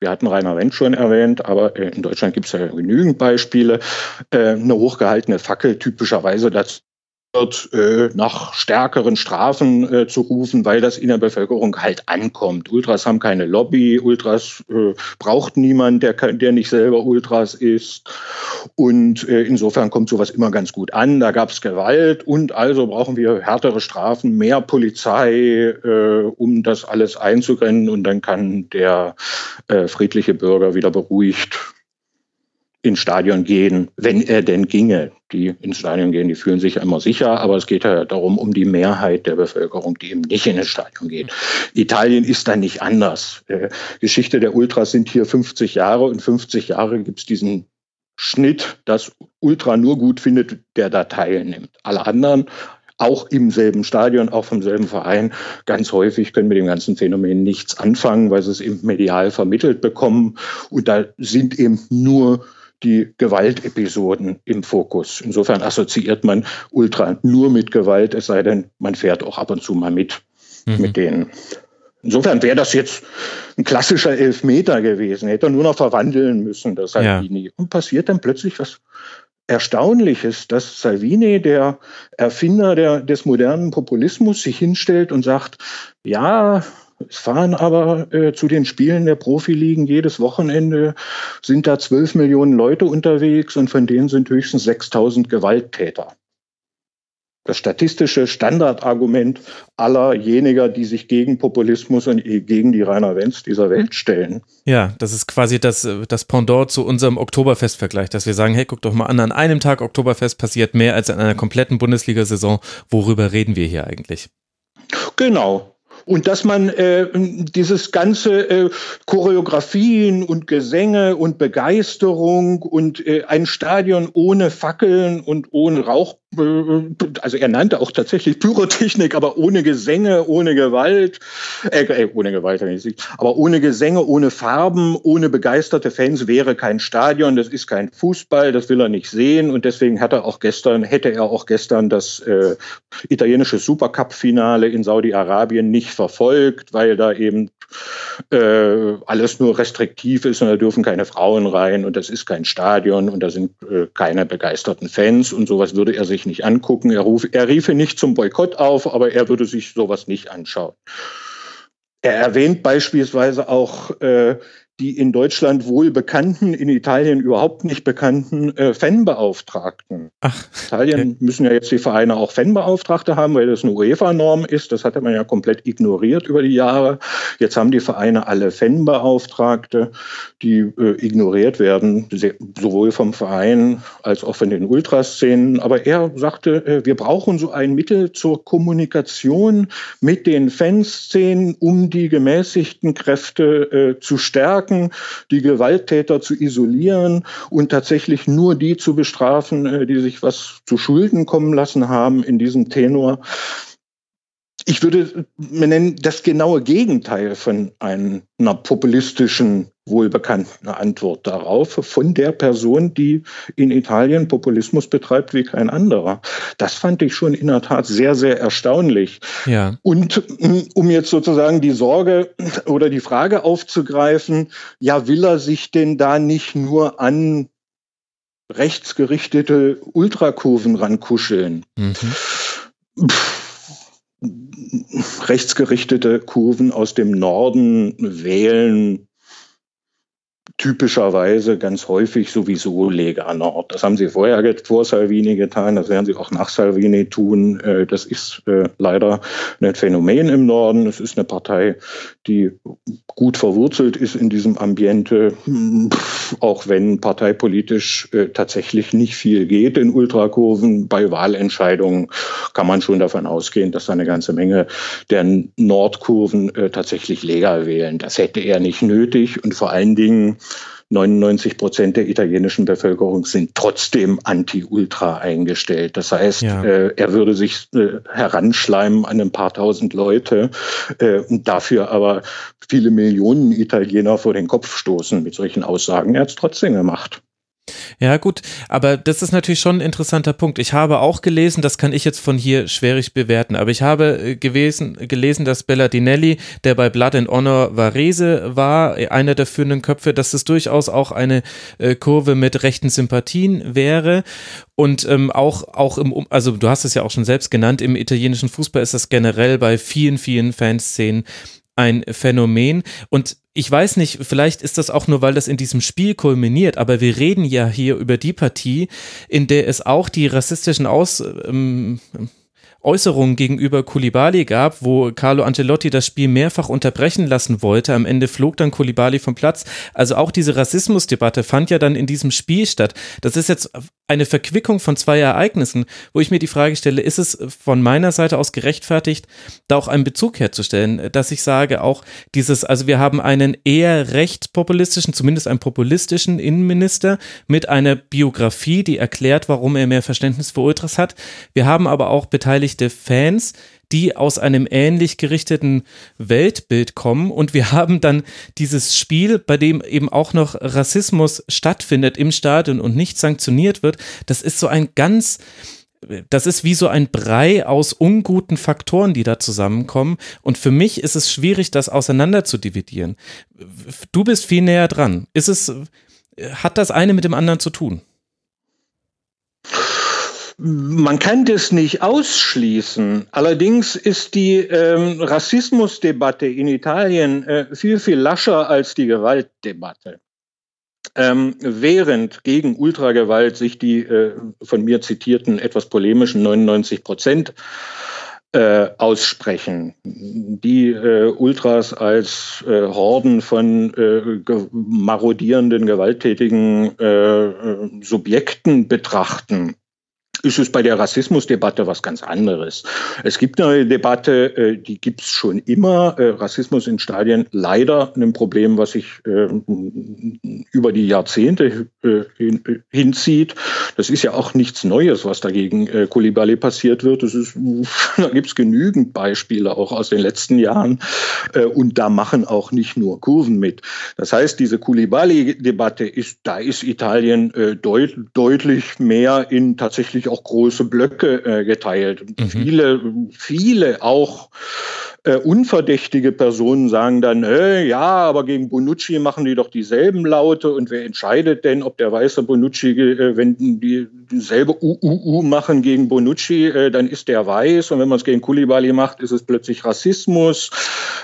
Speaker 2: wir hatten Rainer Wendt schon erwähnt, aber äh, in Deutschland gibt es ja genügend Beispiele. Äh, eine hochgehaltene Fackel typischerweise dazu äh, nach stärkeren Strafen äh, zu rufen, weil das in der Bevölkerung halt ankommt. Ultras haben keine Lobby, Ultras äh, braucht niemand, der, der nicht selber Ultras ist. Und äh, insofern kommt sowas immer ganz gut an. Da gab es Gewalt und also brauchen wir härtere Strafen, mehr Polizei, äh, um das alles einzugrennen. Und dann kann der äh, friedliche Bürger wieder beruhigt ins Stadion gehen, wenn er denn ginge. Die ins Stadion gehen, die fühlen sich immer sicher, aber es geht ja darum, um die Mehrheit der Bevölkerung, die eben nicht in das Stadion geht. Italien ist da nicht anders. Äh, Geschichte der Ultras sind hier 50 Jahre und 50 Jahre gibt es diesen Schnitt, dass Ultra nur gut findet, der da teilnimmt. Alle anderen auch im selben Stadion, auch vom selben Verein, ganz häufig können mit dem ganzen Phänomen nichts anfangen, weil sie es eben medial vermittelt bekommen. Und da sind eben nur die Gewaltepisoden im Fokus. Insofern assoziiert man Ultra nur mit Gewalt, es sei denn, man fährt auch ab und zu mal mit, mhm. mit denen. Insofern wäre das jetzt ein klassischer Elfmeter gewesen. Hätte er nur noch verwandeln müssen, das Salvini. Ja. Und passiert dann plötzlich was Erstaunliches, dass Salvini, der Erfinder der, des modernen Populismus, sich hinstellt und sagt, ja, es fahren aber äh, zu den Spielen der Profiligen jedes Wochenende sind da zwölf Millionen Leute unterwegs und von denen sind höchstens 6000 Gewalttäter das statistische Standardargument allerjeniger, die sich gegen Populismus und gegen die Rainer Wenz dieser Welt stellen.
Speaker 1: Ja, das ist quasi das, das Pendant zu unserem Oktoberfestvergleich, dass wir sagen, hey, guck doch mal an, an einem Tag Oktoberfest passiert mehr als in einer kompletten Bundesliga-Saison. Worüber reden wir hier eigentlich?
Speaker 2: Genau, und dass man äh, dieses ganze äh, Choreografien und Gesänge und Begeisterung und äh, ein Stadion ohne Fackeln und ohne Rauch also er nannte auch tatsächlich Pyrotechnik, aber ohne Gesänge, ohne Gewalt, äh, äh ohne Gewalt, aber ohne Gesänge, ohne Farben, ohne begeisterte Fans wäre kein Stadion, das ist kein Fußball, das will er nicht sehen. Und deswegen hat er auch gestern, hätte er auch gestern das äh, italienische Supercup-Finale in Saudi-Arabien nicht verfolgt, weil da eben äh, alles nur restriktiv ist und da dürfen keine Frauen rein und das ist kein Stadion und da sind äh, keine begeisterten Fans und sowas würde er sich nicht angucken. Er, ruf, er riefe nicht zum Boykott auf, aber er würde sich sowas nicht anschauen. Er erwähnt beispielsweise auch äh, die in Deutschland wohl bekannten, in Italien überhaupt nicht bekannten äh, Fanbeauftragten. Ach, Italien okay. müssen ja jetzt die Vereine auch Fanbeauftragte haben, weil das eine UEFA-Norm ist. Das hatte man ja komplett ignoriert über die Jahre. Jetzt haben die Vereine alle Fanbeauftragte, die äh, ignoriert werden, sowohl vom Verein als auch von den Ultraszenen. Aber er sagte, äh, wir brauchen so ein Mittel zur Kommunikation mit den Fanszenen, um die gemäßigten Kräfte äh, zu stärken stärken, die Gewalttäter zu isolieren und tatsächlich nur die zu bestrafen, äh, die sich was zu Schulden kommen lassen haben in diesem Tenor. Ich würde nennen, das genaue Gegenteil von einer populistischen, wohlbekannten Antwort darauf von der Person, die in Italien Populismus betreibt wie kein anderer. Das fand ich schon in der Tat sehr, sehr erstaunlich. Ja. Und mm, um jetzt sozusagen die Sorge oder die Frage aufzugreifen, ja, will er sich denn da nicht nur an rechtsgerichtete Ultrakurven rankuscheln? Mhm. Pff, rechtsgerichtete Kurven aus dem Norden wählen typischerweise ganz häufig sowieso Lega Nord. Das haben sie vorher vor Salvini getan, das werden sie auch nach Salvini tun. Äh, das ist äh, leider ein Phänomen im Norden. Es ist eine Partei, die gut verwurzelt ist in diesem Ambiente, auch wenn parteipolitisch äh, tatsächlich nicht viel geht in Ultrakurven. Bei Wahlentscheidungen kann man schon davon ausgehen, dass da eine ganze Menge der Nordkurven tatsächlich Lega wählen. Das hätte er nicht nötig und vor allen Dingen 99 Prozent der italienischen Bevölkerung sind trotzdem anti-Ultra eingestellt. Das heißt, ja. äh, er würde sich äh, heranschleimen an ein paar tausend Leute äh, und dafür aber viele Millionen Italiener vor den Kopf stoßen mit solchen Aussagen. Er hat es trotzdem gemacht.
Speaker 1: Ja, gut, aber das ist natürlich schon ein interessanter Punkt. Ich habe auch gelesen, das kann ich jetzt von hier schwierig bewerten, aber ich habe äh, gewesen, gelesen, dass Bellardinelli, der bei Blood and Honor Varese war, einer der führenden Köpfe, dass es durchaus auch eine äh, Kurve mit rechten Sympathien wäre. Und ähm, auch, auch im, also du hast es ja auch schon selbst genannt, im italienischen Fußball ist das generell bei vielen, vielen Fanszenen ein Phänomen. Und ich weiß nicht, vielleicht ist das auch nur, weil das in diesem Spiel kulminiert, aber wir reden ja hier über die Partie, in der es auch die rassistischen Aus, ähm, Äußerungen gegenüber Kulibali gab, wo Carlo Ancelotti das Spiel mehrfach unterbrechen lassen wollte. Am Ende flog dann Kulibali vom Platz. Also auch diese Rassismusdebatte fand ja dann in diesem Spiel statt. Das ist jetzt eine Verquickung von zwei Ereignissen, wo ich mir die Frage stelle, ist es von meiner Seite aus gerechtfertigt, da auch einen Bezug herzustellen, dass ich sage, auch dieses, also wir haben einen eher rechtspopulistischen, zumindest einen populistischen Innenminister mit einer Biografie, die erklärt, warum er mehr Verständnis für Ultras hat. Wir haben aber auch beteiligte Fans, die aus einem ähnlich gerichteten Weltbild kommen. Und wir haben dann dieses Spiel, bei dem eben auch noch Rassismus stattfindet im Stadion und nicht sanktioniert wird. Das ist so ein ganz das ist wie so ein Brei aus unguten Faktoren, die da zusammenkommen. Und für mich ist es schwierig, das auseinander zu dividieren. Du bist viel näher dran. Ist es, hat das eine mit dem anderen zu tun?
Speaker 2: Man kann das nicht ausschließen. Allerdings ist die ähm, Rassismusdebatte in Italien äh, viel, viel lascher als die Gewaltdebatte. Ähm, während gegen Ultragewalt sich die äh, von mir zitierten etwas polemischen 99 Prozent äh, aussprechen. Die äh, Ultras als äh, Horden von äh, ge marodierenden, gewalttätigen äh, Subjekten betrachten ist es bei der Rassismusdebatte was ganz anderes. Es gibt eine Debatte, äh, die gibt es schon immer. Äh, Rassismus in Stadien leider ein Problem, was sich äh, über die Jahrzehnte hinzieht. Das ist ja auch nichts Neues, was dagegen Kulibali passiert wird. Das ist, da gibt es genügend Beispiele auch aus den letzten Jahren. Und da machen auch nicht nur Kurven mit. Das heißt, diese Kulibali-Debatte ist, da ist Italien deut deutlich mehr in tatsächlich auch große Blöcke äh, geteilt. Mhm. Viele, viele auch äh, unverdächtige Personen sagen dann, äh, ja, aber gegen Bonucci machen die doch dieselben Laute und wer entscheidet denn, ob der weiße Bonucci, äh, wenn die dieselbe UUU machen gegen Bonucci, äh, dann ist der weiß und wenn man es gegen Kulibali macht, ist es plötzlich Rassismus.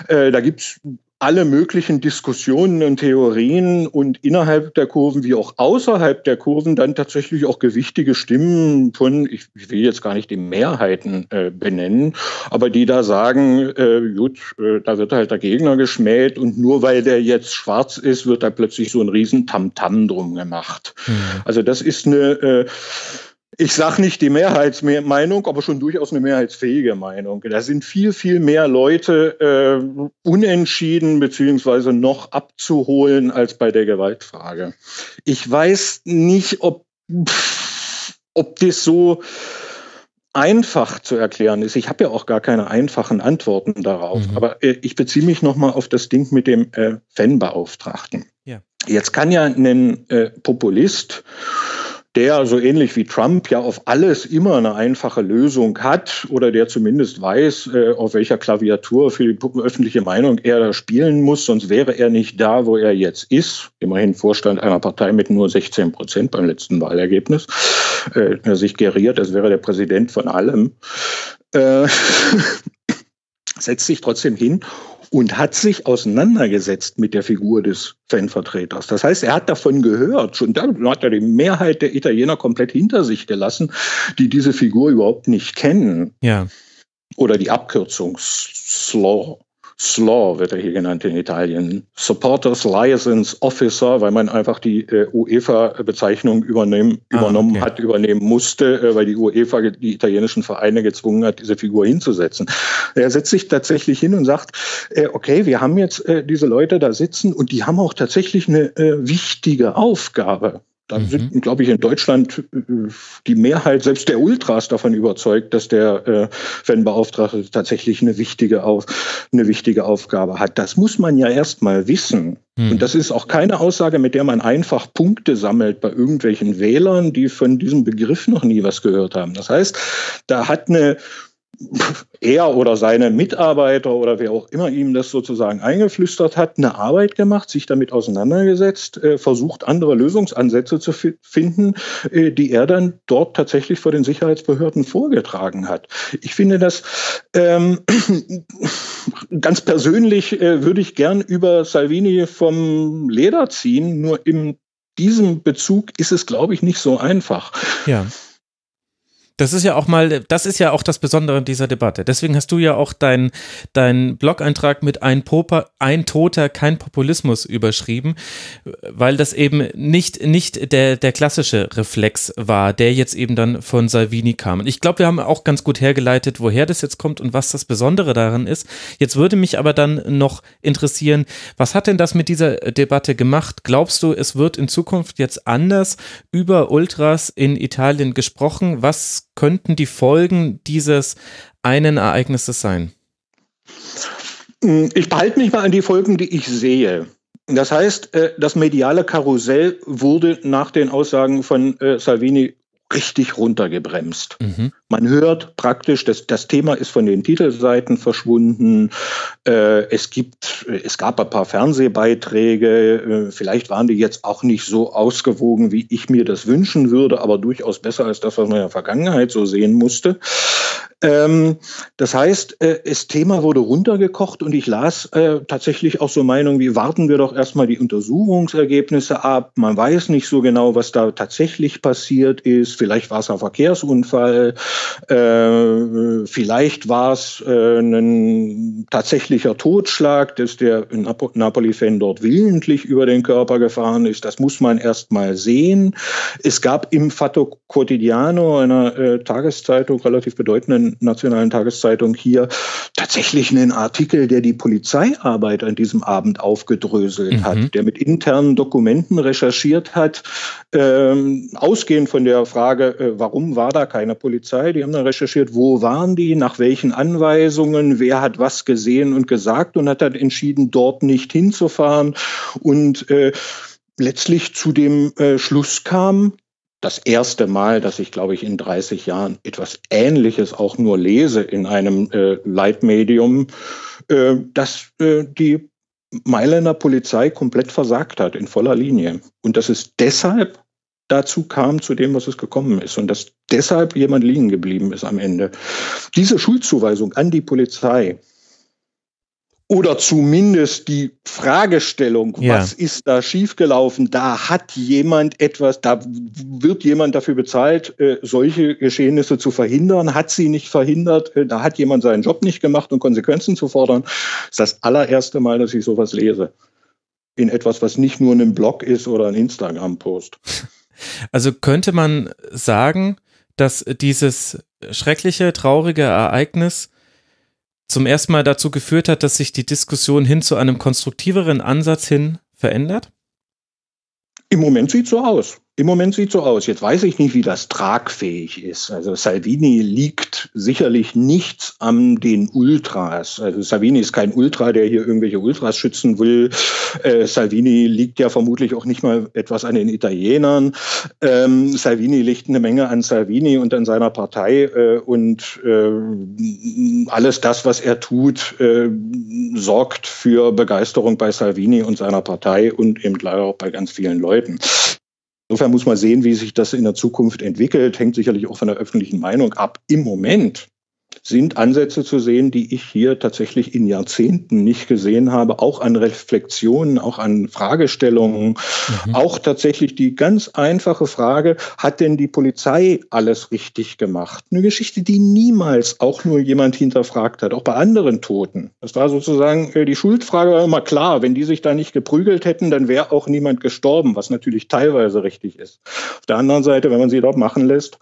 Speaker 2: Äh, da gibt's alle möglichen Diskussionen und Theorien und innerhalb der Kurven wie auch außerhalb der Kurven dann tatsächlich auch gewichtige Stimmen von, ich, will jetzt gar nicht die Mehrheiten äh, benennen, aber die da sagen, äh, gut, äh, da wird halt der Gegner geschmäht und nur weil der jetzt schwarz ist, wird da plötzlich so ein riesen Tamtam -Tam drum gemacht. Mhm. Also das ist eine äh, ich sage nicht die Mehrheitsmeinung, aber schon durchaus eine mehrheitsfähige Meinung. Da sind viel, viel mehr Leute äh, unentschieden beziehungsweise noch abzuholen als bei der Gewaltfrage. Ich weiß nicht, ob, ob das so einfach zu erklären ist. Ich habe ja auch gar keine einfachen Antworten darauf. Mhm. Aber äh, ich beziehe mich nochmal auf das Ding mit dem äh, Fanbeauftragten. Ja. Jetzt kann ja ein äh, Populist der so ähnlich wie Trump ja auf alles immer eine einfache Lösung hat oder der zumindest weiß, äh, auf welcher Klaviatur für die öffentliche Meinung er da spielen muss, sonst wäre er nicht da, wo er jetzt ist. Immerhin Vorstand einer Partei mit nur 16 Prozent beim letzten Wahlergebnis. Äh, sich geriert, als wäre der Präsident von allem. Äh, setzt sich trotzdem hin und hat sich auseinandergesetzt mit der Figur des Fanvertreters. Das heißt, er hat davon gehört. Schon dann hat er die Mehrheit der Italiener komplett hinter sich gelassen, die diese Figur überhaupt nicht kennen.
Speaker 1: Ja.
Speaker 2: Oder die Abkürzung Slaw. SLAW wird er hier genannt in Italien. Supporters License Officer, weil man einfach die äh, UEFA-Bezeichnung übernehmen, ah, übernommen okay. hat, übernehmen musste, äh, weil die UEFA die italienischen Vereine gezwungen hat, diese Figur hinzusetzen. Er setzt sich tatsächlich hin und sagt, äh, okay, wir haben jetzt äh, diese Leute da sitzen und die haben auch tatsächlich eine äh, wichtige Aufgabe. Da mhm. sind, glaube ich, in Deutschland äh, die Mehrheit, selbst der Ultras, davon überzeugt, dass der äh, Fanbeauftragte tatsächlich eine wichtige, Auf, eine wichtige Aufgabe hat. Das muss man ja erst mal wissen. Mhm. Und das ist auch keine Aussage, mit der man einfach Punkte sammelt bei irgendwelchen Wählern, die von diesem Begriff noch nie was gehört haben. Das heißt, da hat eine er oder seine Mitarbeiter oder wer auch immer ihm das sozusagen eingeflüstert hat, eine Arbeit gemacht, sich damit auseinandergesetzt, äh, versucht, andere Lösungsansätze zu finden, äh, die er dann dort tatsächlich vor den Sicherheitsbehörden vorgetragen hat. Ich finde das ähm, ganz persönlich äh, würde ich gern über Salvini vom Leder ziehen, nur in diesem Bezug ist es, glaube ich, nicht so einfach.
Speaker 1: Ja. Das ist ja auch mal, das ist ja auch das Besondere dieser Debatte. Deswegen hast du ja auch deinen dein Blog-Eintrag mit ein, Popa, ein Toter, kein Populismus überschrieben, weil das eben nicht, nicht der, der klassische Reflex war, der jetzt eben dann von Salvini kam. Und ich glaube, wir haben auch ganz gut hergeleitet, woher das jetzt kommt und was das Besondere daran ist. Jetzt würde mich aber dann noch interessieren, was hat denn das mit dieser Debatte gemacht? Glaubst du, es wird in Zukunft jetzt anders über Ultras in Italien gesprochen? Was könnten die Folgen dieses einen Ereignis das sein?
Speaker 2: Ich behalte mich mal an die Folgen, die ich sehe. Das heißt, äh, das mediale Karussell wurde nach den Aussagen von äh, Salvini richtig runtergebremst. Mhm. Man hört praktisch, dass das Thema ist von den Titelseiten verschwunden. Äh, es gibt, es gab ein paar Fernsehbeiträge. Äh, vielleicht waren die jetzt auch nicht so ausgewogen, wie ich mir das wünschen würde, aber durchaus besser als das, was man in der Vergangenheit so sehen musste. Ähm, das heißt, äh, das Thema wurde runtergekocht und ich las äh, tatsächlich auch so Meinungen wie, warten wir doch erstmal die Untersuchungsergebnisse ab. Man weiß nicht so genau, was da tatsächlich passiert ist. Vielleicht war es ein Verkehrsunfall. Äh, vielleicht war es äh, ein tatsächlicher Totschlag, dass der Nap Napoli-Fan dort willentlich über den Körper gefahren ist. Das muss man erst mal sehen. Es gab im Fatto Quotidiano, einer äh, Tageszeitung, relativ bedeutenden nationalen Tageszeitung hier tatsächlich einen Artikel, der die Polizeiarbeit an diesem Abend aufgedröselt mhm. hat, der mit internen Dokumenten recherchiert hat, ähm, ausgehend von der Frage, äh, warum war da keine Polizei? Die haben dann recherchiert, wo waren die, nach welchen Anweisungen, wer hat was gesehen und gesagt und hat dann entschieden, dort nicht hinzufahren und äh, letztlich zu dem äh, Schluss kam, das erste Mal, dass ich, glaube ich, in 30 Jahren etwas Ähnliches auch nur lese in einem äh, Leitmedium, äh, dass äh, die Mailänder Polizei komplett versagt hat in voller Linie. Und dass es deshalb dazu kam, zu dem, was es gekommen ist. Und dass deshalb jemand liegen geblieben ist am Ende. Diese Schuldzuweisung an die Polizei, oder zumindest die Fragestellung, ja. was ist da schiefgelaufen? Da hat jemand etwas, da wird jemand dafür bezahlt, äh, solche Geschehnisse zu verhindern, hat sie nicht verhindert, äh, da hat jemand seinen Job nicht gemacht und Konsequenzen zu fordern. Das ist das allererste Mal, dass ich sowas lese. In etwas, was nicht nur ein Blog ist oder ein Instagram-Post.
Speaker 1: Also könnte man sagen, dass dieses schreckliche, traurige Ereignis zum ersten Mal dazu geführt hat, dass sich die Diskussion hin zu einem konstruktiveren Ansatz hin verändert?
Speaker 2: Im Moment sieht so aus. Im Moment sieht so aus. Jetzt weiß ich nicht, wie das tragfähig ist. Also Salvini liegt sicherlich nichts an den Ultras. Also Salvini ist kein Ultra, der hier irgendwelche Ultras schützen will. Äh, Salvini liegt ja vermutlich auch nicht mal etwas an den Italienern. Ähm, Salvini liegt eine Menge an Salvini und an seiner Partei äh, und äh, alles das, was er tut, äh, sorgt für Begeisterung bei Salvini und seiner Partei und eben leider auch bei ganz vielen Leuten. Insofern muss man sehen, wie sich das in der Zukunft entwickelt, hängt sicherlich auch von der öffentlichen Meinung ab. Im Moment sind Ansätze zu sehen, die ich hier tatsächlich in Jahrzehnten nicht gesehen habe, auch an Reflexionen, auch an Fragestellungen, mhm. auch tatsächlich die ganz einfache Frage, hat denn die Polizei alles richtig gemacht? Eine Geschichte, die niemals auch nur jemand hinterfragt hat, auch bei anderen Toten. Das war sozusagen, äh, die Schuldfrage war immer klar, wenn die sich da nicht geprügelt hätten, dann wäre auch niemand gestorben, was natürlich teilweise richtig ist. Auf der anderen Seite, wenn man sie dort machen lässt,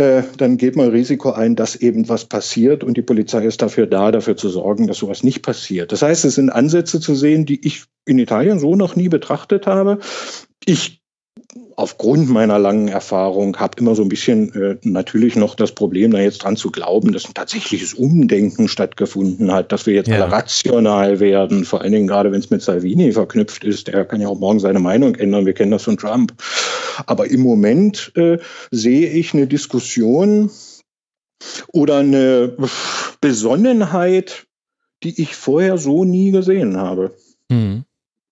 Speaker 2: äh, dann geht man Risiko ein, dass eben was passiert und die Polizei ist dafür da, dafür zu sorgen, dass sowas nicht passiert. Das heißt, es sind Ansätze zu sehen, die ich in Italien so noch nie betrachtet habe. Ich aufgrund meiner langen Erfahrung habe immer so ein bisschen äh, natürlich noch das Problem, da jetzt dran zu glauben, dass ein tatsächliches Umdenken stattgefunden hat, dass wir jetzt ja. alle rational werden, vor allen Dingen gerade wenn es mit Salvini verknüpft ist. Der kann ja auch morgen seine Meinung ändern. Wir kennen das von Trump. Aber im Moment äh, sehe ich eine Diskussion oder eine Besonnenheit, die ich vorher so nie gesehen habe. Mhm.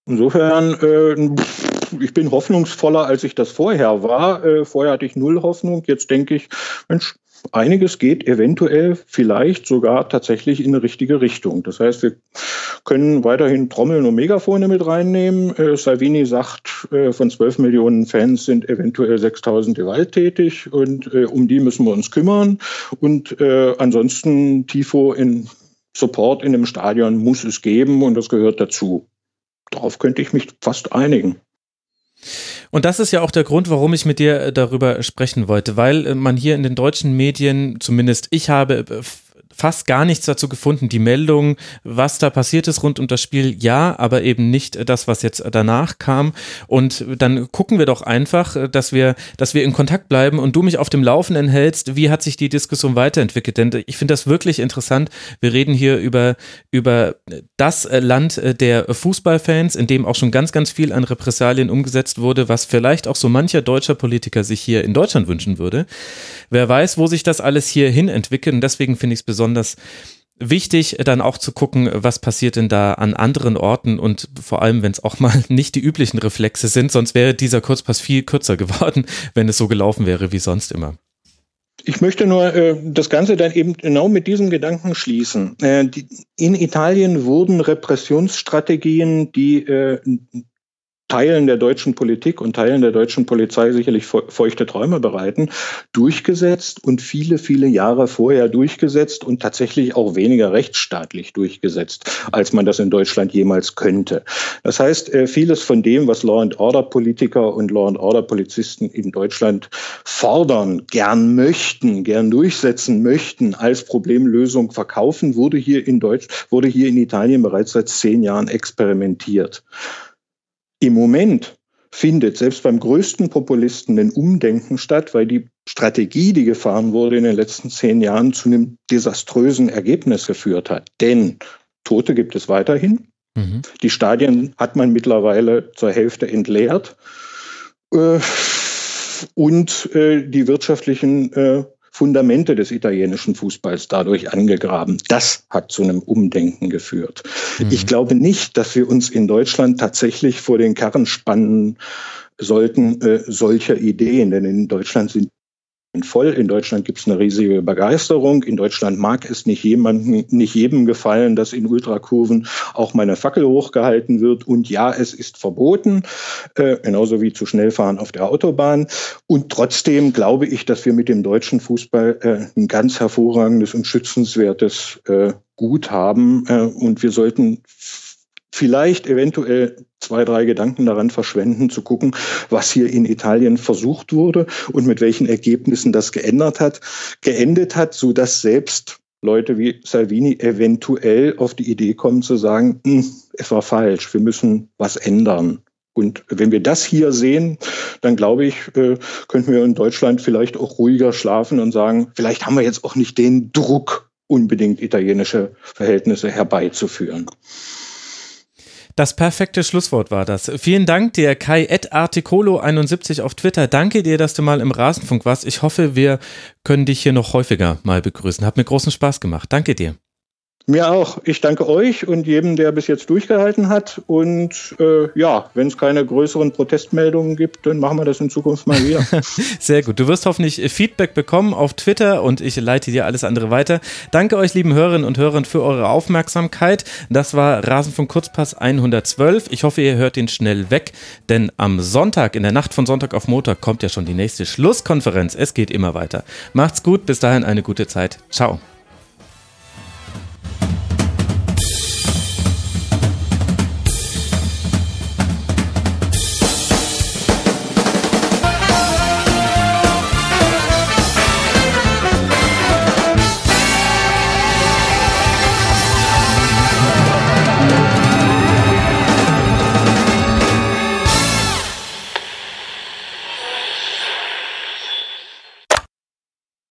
Speaker 2: Insofern äh, ich bin hoffnungsvoller, als ich das vorher war. Äh, vorher hatte ich null Hoffnung. Jetzt denke ich, Mensch, einiges geht eventuell vielleicht sogar tatsächlich in eine richtige Richtung. Das heißt, wir können weiterhin Trommeln und Megafone mit reinnehmen. Äh, Salvini sagt, äh, von 12 Millionen Fans sind eventuell 6000 gewalttätig und äh, um die müssen wir uns kümmern. Und äh, ansonsten Tifo in Support in dem Stadion muss es geben und das gehört dazu. Darauf könnte ich mich fast einigen.
Speaker 1: Und das ist ja auch der Grund, warum ich mit dir äh, darüber sprechen wollte, weil äh, man hier in den deutschen Medien, zumindest ich habe äh, fast gar nichts dazu gefunden. Die Meldung, was da passiert ist rund um das Spiel, ja, aber eben nicht das, was jetzt danach kam. Und dann gucken wir doch einfach, dass wir, dass wir in Kontakt bleiben und du mich auf dem Laufenden hältst. Wie hat sich die Diskussion weiterentwickelt? Denn ich finde das wirklich interessant. Wir reden hier über, über das Land der Fußballfans, in dem auch schon ganz, ganz viel an Repressalien umgesetzt wurde, was vielleicht auch so mancher deutscher Politiker sich hier in Deutschland wünschen würde. Wer weiß, wo sich das alles hier hin entwickelt. Und deswegen finde ich es besonders wichtig, dann auch zu gucken, was passiert denn da an anderen Orten und vor allem, wenn es auch mal nicht die üblichen Reflexe sind, sonst wäre dieser Kurzpass viel kürzer geworden, wenn es so gelaufen wäre wie sonst immer.
Speaker 2: Ich möchte nur äh, das Ganze dann eben genau mit diesem Gedanken schließen. Äh, die, in Italien wurden Repressionsstrategien, die äh, Teilen der deutschen Politik und Teilen der deutschen Polizei sicherlich feuchte Träume bereiten, durchgesetzt und viele, viele Jahre vorher durchgesetzt und tatsächlich auch weniger rechtsstaatlich durchgesetzt, als man das in Deutschland jemals könnte. Das heißt, äh, vieles von dem, was Law and Order Politiker und Law and Order Polizisten in Deutschland fordern, gern möchten, gern durchsetzen möchten, als Problemlösung verkaufen, wurde hier in Deutsch, wurde hier in Italien bereits seit zehn Jahren experimentiert. Im Moment findet selbst beim größten Populisten ein Umdenken statt, weil die Strategie, die gefahren wurde in den letzten zehn Jahren, zu einem desaströsen Ergebnis geführt hat. Denn Tote gibt es weiterhin. Mhm. Die Stadien hat man mittlerweile zur Hälfte entleert. Äh, und äh, die wirtschaftlichen äh, Fundamente des italienischen Fußballs dadurch angegraben. Das hat zu einem Umdenken geführt. Mhm. Ich glaube nicht, dass wir uns in Deutschland tatsächlich vor den Karren spannen sollten äh, solcher Ideen, denn in Deutschland sind voll. In Deutschland gibt es eine riesige Begeisterung. In Deutschland mag es nicht jemandem, nicht jedem gefallen, dass in Ultrakurven auch meine Fackel hochgehalten wird. Und ja, es ist verboten, äh, genauso wie zu schnell fahren auf der Autobahn. Und trotzdem glaube ich, dass wir mit dem deutschen Fußball äh, ein ganz hervorragendes und schützenswertes äh, Gut haben. Äh, und wir sollten vielleicht eventuell zwei, drei Gedanken daran verschwenden, zu gucken, was hier in Italien versucht wurde und mit welchen Ergebnissen das geändert hat, geendet hat, so dass selbst Leute wie Salvini eventuell auf die Idee kommen zu sagen, hm, es war falsch, wir müssen was ändern. Und wenn wir das hier sehen, dann glaube ich, äh, könnten wir in Deutschland vielleicht auch ruhiger schlafen und sagen, vielleicht haben wir jetzt auch nicht den Druck, unbedingt italienische Verhältnisse herbeizuführen.
Speaker 1: Das perfekte Schlusswort war das. Vielen Dank dir, Kai Articolo71 auf Twitter. Danke dir, dass du mal im Rasenfunk warst. Ich hoffe, wir können dich hier noch häufiger mal begrüßen. Hat mir großen Spaß gemacht. Danke dir.
Speaker 2: Mir auch. Ich danke euch und jedem, der bis jetzt durchgehalten hat. Und äh, ja, wenn es keine größeren Protestmeldungen gibt, dann machen wir das in Zukunft mal wieder.
Speaker 1: Sehr gut. Du wirst hoffentlich Feedback bekommen auf Twitter und ich leite dir alles andere weiter. Danke euch, lieben Hörerinnen und Hörern, für eure Aufmerksamkeit. Das war Rasenfunk Kurzpass 112. Ich hoffe, ihr hört ihn schnell weg, denn am Sonntag, in der Nacht von Sonntag auf Montag, kommt ja schon die nächste Schlusskonferenz. Es geht immer weiter. Macht's gut. Bis dahin eine gute Zeit. Ciao.